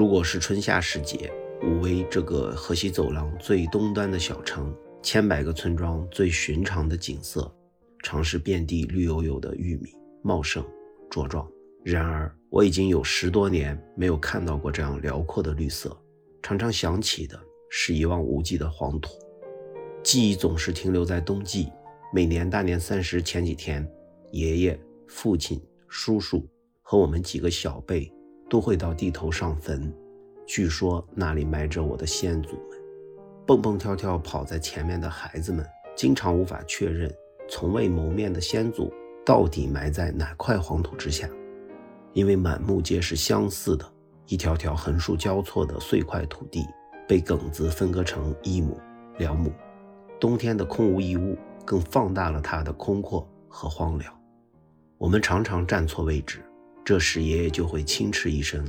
如果是春夏时节，武威这个河西走廊最东端的小城，千百个村庄最寻常的景色，常是遍地绿油油的玉米，茂盛茁壮。然而，我已经有十多年没有看到过这样辽阔的绿色，常常想起的是一望无际的黄土。记忆总是停留在冬季。每年大年三十前几天，爷爷、父亲、叔叔和我们几个小辈都会到地头上坟。据说那里埋着我的先祖们。蹦蹦跳跳跑在前面的孩子们，经常无法确认从未谋面的先祖到底埋在哪块黄土之下，因为满目皆是相似的一条条横竖交错的碎块土地，被埂子分割成一亩、两亩。冬天的空无一物。更放大了它的空阔和荒凉。我们常常站错位置，这时爷爷就会轻嗤一声：“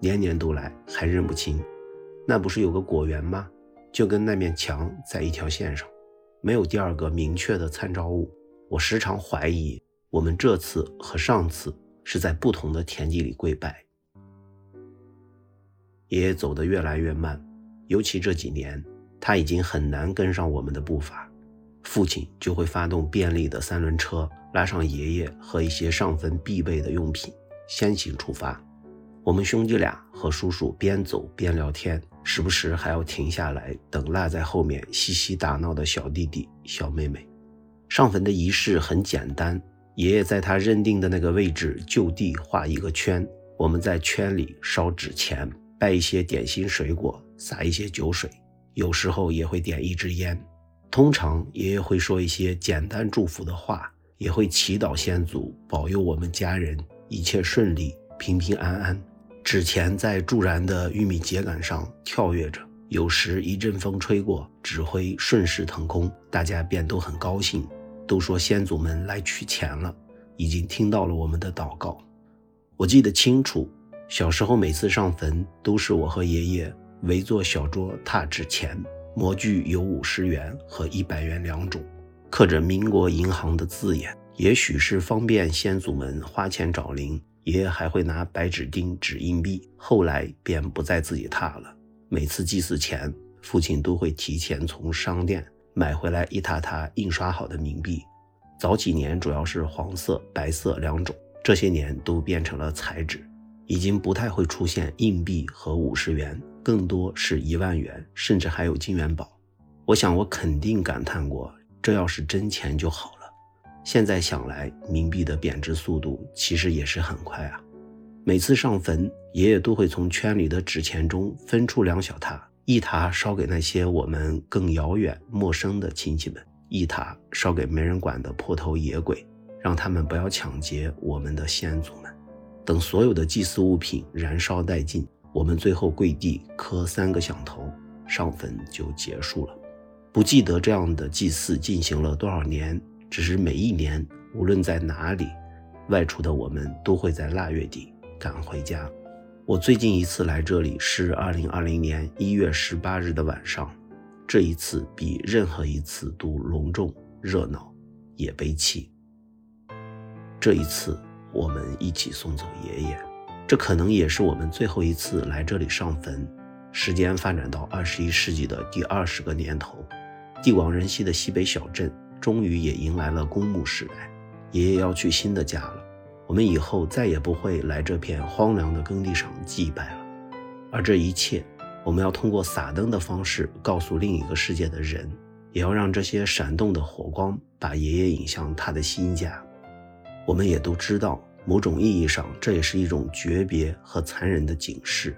年年都来，还认不清？那不是有个果园吗？就跟那面墙在一条线上，没有第二个明确的参照物。”我时常怀疑，我们这次和上次是在不同的田地里跪拜。爷爷走得越来越慢，尤其这几年，他已经很难跟上我们的步伐。父亲就会发动便利的三轮车，拉上爷爷和一些上坟必备的用品，先行出发。我们兄弟俩和叔叔边走边聊天，时不时还要停下来等落在后面嬉戏打闹的小弟弟、小妹妹。上坟的仪式很简单，爷爷在他认定的那个位置就地画一个圈，我们在圈里烧纸钱，拜一些点心水果，撒一些酒水，有时候也会点一支烟。通常爷爷会说一些简单祝福的话，也会祈祷先祖保佑我们家人一切顺利、平平安安。纸钱在助燃的玉米秸秆上跳跃着，有时一阵风吹过，纸灰顺势腾空，大家便都很高兴，都说先祖们来取钱了，已经听到了我们的祷告。我记得清楚，小时候每次上坟，都是我和爷爷围坐小桌踏纸钱。模具有五十元和一百元两种，刻着民国银行的字眼，也许是方便先祖们花钱找零。爷爷还会拿白纸钉纸硬币，后来便不再自己踏了。每次祭祀前，父亲都会提前从商店买回来一沓沓印刷好的冥币。早几年主要是黄色、白色两种，这些年都变成了彩纸，已经不太会出现硬币和五十元。更多是一万元，甚至还有金元宝。我想，我肯定感叹过，这要是真钱就好。现在想来，冥币的贬值速度其实也是很快啊。每次上坟，爷爷都会从圈里的纸钱中分出两小沓，一沓烧给那些我们更遥远、陌生的亲戚们，一沓烧给没人管的破头野鬼，让他们不要抢劫我们的先祖们。等所有的祭祀物品燃烧殆尽。我们最后跪地磕三个响头，上坟就结束了。不记得这样的祭祀进行了多少年，只是每一年，无论在哪里，外出的我们都会在腊月底赶回家。我最近一次来这里是二零二零年一月十八日的晚上，这一次比任何一次都隆重、热闹，也悲戚。这一次，我们一起送走爷爷。这可能也是我们最后一次来这里上坟。时间发展到二十一世纪的第二十个年头，地广人稀的西北小镇终于也迎来了公墓时代。爷爷要去新的家了，我们以后再也不会来这片荒凉的耕地上祭拜了。而这一切，我们要通过撒灯的方式告诉另一个世界的人，也要让这些闪动的火光把爷爷引向他的新家。我们也都知道。某种意义上，这也是一种诀别和残忍的警示。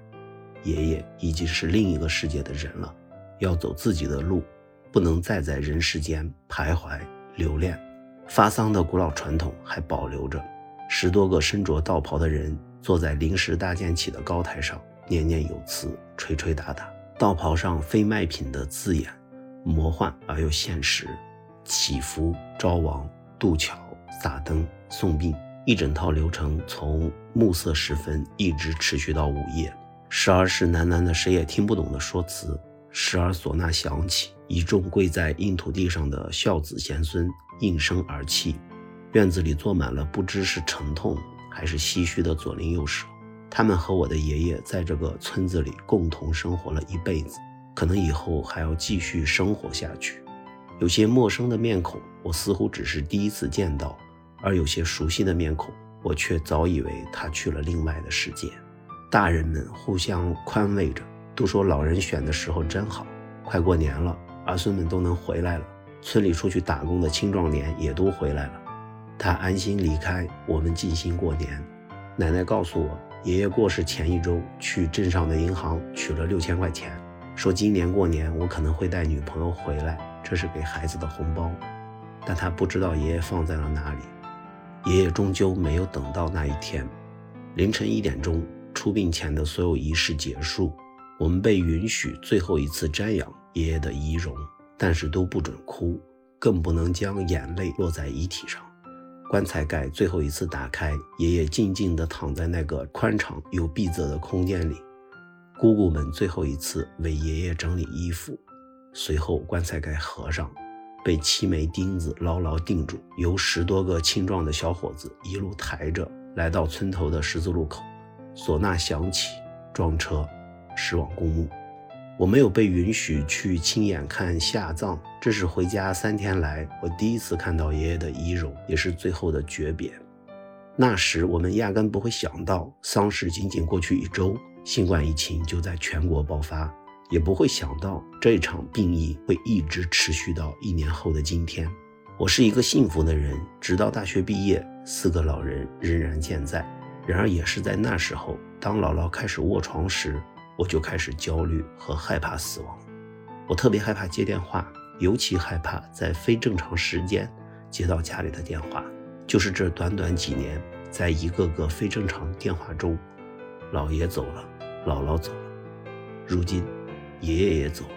爷爷已经是另一个世界的人了，要走自己的路，不能再在人世间徘徊留恋。发丧的古老传统还保留着，十多个身着道袍的人坐在临时搭建起的高台上，念念有词，吹吹打打。道袍上非卖品的字眼，魔幻而又现实。祈福、招亡、渡桥、撒灯、送殡。一整套流程从暮色时分一直持续到午夜，时而是喃喃的谁也听不懂的说辞，时而唢呐响起，一众跪在硬土地上的孝子贤孙应声而泣，院子里坐满了不知是沉痛还是唏嘘的左邻右舍，他们和我的爷爷在这个村子里共同生活了一辈子，可能以后还要继续生活下去。有些陌生的面孔，我似乎只是第一次见到；而有些熟悉的面孔，我却早以为他去了另外的世界。大人们互相宽慰着，都说老人选的时候真好。快过年了，儿孙们都能回来了，村里出去打工的青壮年也都回来了。他安心离开，我们尽心过年。奶奶告诉我。爷爷过世前一周，去镇上的银行取了六千块钱，说今年过年我可能会带女朋友回来，这是给孩子的红包。但他不知道爷爷放在了哪里。爷爷终究没有等到那一天。凌晨一点钟，出殡前的所有仪式结束，我们被允许最后一次瞻仰爷爷的遗容，但是都不准哭，更不能将眼泪落在遗体上。棺材盖最后一次打开，爷爷静静地躺在那个宽敞又闭塞的空间里。姑姑们最后一次为爷爷整理衣服，随后棺材盖合上，被七枚钉子牢牢钉住，由十多个青壮的小伙子一路抬着来到村头的十字路口，唢呐响起，装车驶往公墓。我没有被允许去亲眼看下葬，这是回家三天来我第一次看到爷爷的遗容，也是最后的诀别。那时我们压根不会想到，丧事仅仅过去一周，新冠疫情就在全国爆发，也不会想到这场病疫会一直持续到一年后的今天。我是一个幸福的人，直到大学毕业，四个老人仍然健在。然而，也是在那时候，当姥姥开始卧床时。我就开始焦虑和害怕死亡，我特别害怕接电话，尤其害怕在非正常时间接到家里的电话。就是这短短几年，在一个个非正常电话中，姥爷走了，姥姥走了，如今爷爷也走了。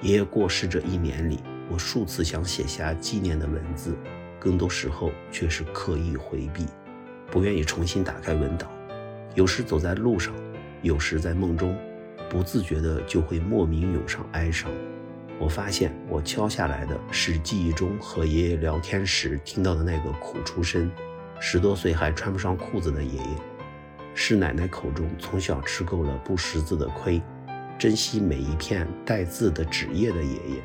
爷爷过世这一年里，我数次想写下纪念的文字，更多时候却是刻意回避，不愿意重新打开文档。有时走在路上。有时在梦中，不自觉的就会莫名涌上哀伤。我发现我敲下来的是记忆中和爷爷聊天时听到的那个苦出身，十多岁还穿不上裤子的爷爷，是奶奶口中从小吃够了不识字的亏，珍惜每一片带字的纸页的爷爷，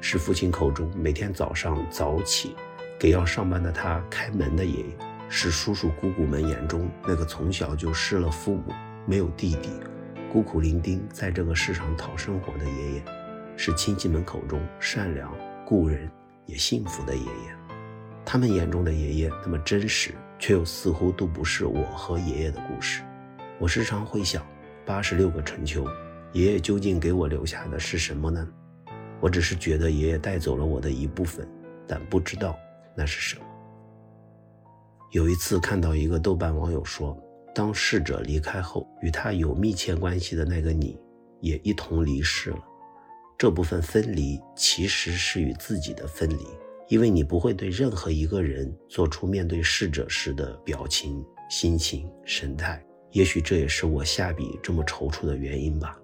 是父亲口中每天早上早起给要上班的他开门的爷爷，是叔叔姑姑们眼中那个从小就失了父母。没有弟弟，孤苦伶仃在这个世上讨生活的爷爷，是亲戚们口中善良、故人也幸福的爷爷。他们眼中的爷爷那么真实，却又似乎都不是我和爷爷的故事。我时常会想，八十六个春秋，爷爷究竟给我留下的是什么呢？我只是觉得爷爷带走了我的一部分，但不知道那是什么。有一次看到一个豆瓣网友说。当逝者离开后，与他有密切关系的那个你，也一同离世了。这部分分离其实是与自己的分离，因为你不会对任何一个人做出面对逝者时的表情、心情、神态。也许这也是我下笔这么踌躇的原因吧。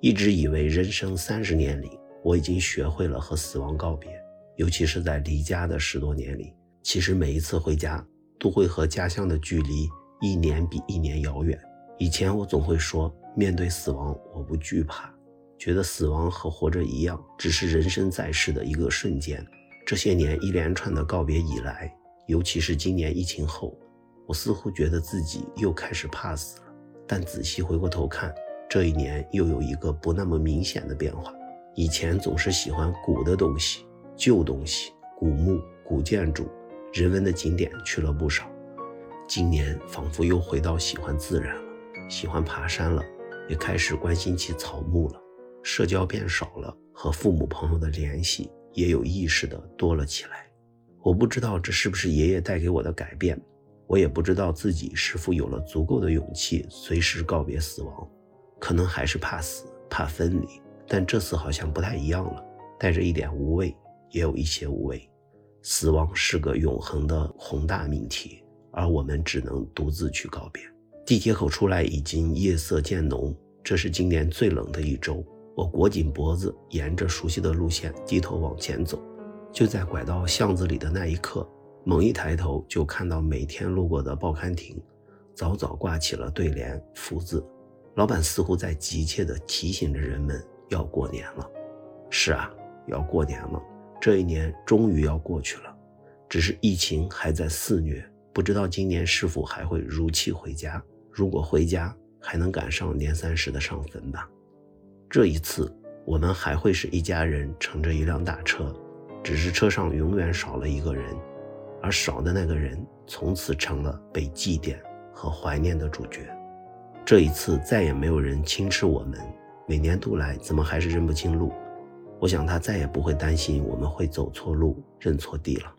一直以为人生三十年里，我已经学会了和死亡告别，尤其是在离家的十多年里，其实每一次回家，都会和家乡的距离。一年比一年遥远。以前我总会说，面对死亡我不惧怕，觉得死亡和活着一样，只是人生在世的一个瞬间。这些年一连串的告别以来，尤其是今年疫情后，我似乎觉得自己又开始怕死了。但仔细回过头看，这一年又有一个不那么明显的变化。以前总是喜欢古的东西、旧东西、古墓、古建筑、人文的景点去了不少。今年仿佛又回到喜欢自然了，喜欢爬山了，也开始关心起草木了。社交变少了，和父母朋友的联系也有意识的多了起来。我不知道这是不是爷爷带给我的改变，我也不知道自己是否有了足够的勇气随时告别死亡。可能还是怕死，怕分离，但这次好像不太一样了，带着一点无畏，也有一些无畏。死亡是个永恒的宏大命题。而我们只能独自去告别。地铁口出来已经夜色渐浓，这是今年最冷的一周。我裹紧脖子，沿着熟悉的路线低头往前走。就在拐到巷子里的那一刻，猛一抬头就看到每天路过的报刊亭，早早挂起了对联“福”字。老板似乎在急切地提醒着人们要过年了。是啊，要过年了，这一年终于要过去了。只是疫情还在肆虐，不知道今年是否还会如期回家。如果回家，还能赶上年三十的上坟吧。这一次，我们还会是一家人乘着一辆大车，只是车上永远少了一个人，而少的那个人从此成了被祭奠和怀念的主角。这一次再也没有人轻斥我们，每年都来，怎么还是认不清路？我想他再也不会担心我们会走错路、认错地了。